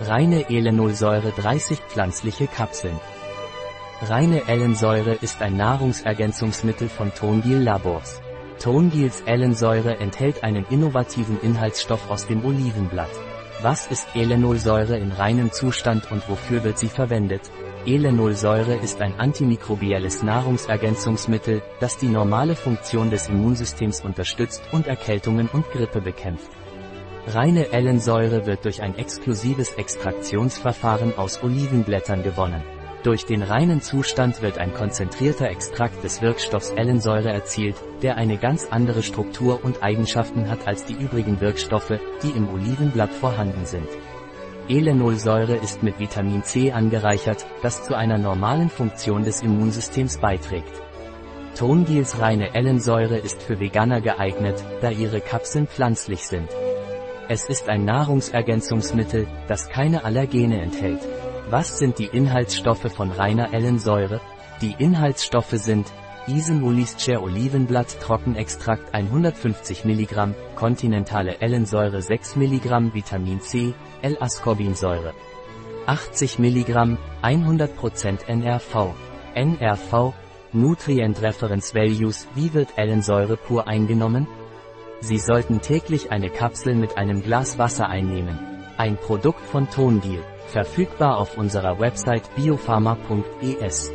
Reine Elenolsäure 30 pflanzliche Kapseln. Reine Ellensäure ist ein Nahrungsergänzungsmittel von Tongil Labors. Tongils Ellensäure enthält einen innovativen Inhaltsstoff aus dem Olivenblatt. Was ist Elenolsäure in reinem Zustand und wofür wird sie verwendet? Elenolsäure ist ein antimikrobielles Nahrungsergänzungsmittel, das die normale Funktion des Immunsystems unterstützt und Erkältungen und Grippe bekämpft. Reine Ellensäure wird durch ein exklusives Extraktionsverfahren aus Olivenblättern gewonnen. Durch den reinen Zustand wird ein konzentrierter Extrakt des Wirkstoffs Ellensäure erzielt, der eine ganz andere Struktur und Eigenschaften hat als die übrigen Wirkstoffe, die im Olivenblatt vorhanden sind. Elenolsäure ist mit Vitamin C angereichert, das zu einer normalen Funktion des Immunsystems beiträgt. Tongils reine Ellensäure ist für Veganer geeignet, da ihre Kapseln pflanzlich sind. Es ist ein Nahrungsergänzungsmittel, das keine Allergene enthält. Was sind die Inhaltsstoffe von reiner Ellensäure? Die Inhaltsstoffe sind Isemolischer Olivenblatt Trockenextrakt 150 mg, kontinentale Ellensäure 6 mg Vitamin C, L-Ascorbinsäure 80 mg, 100% NRV. NRV, Nutrient Reference Values, wie wird Ellensäure pur eingenommen? Sie sollten täglich eine Kapsel mit einem Glas Wasser einnehmen. Ein Produkt von Tondeal. Verfügbar auf unserer Website biopharma.es.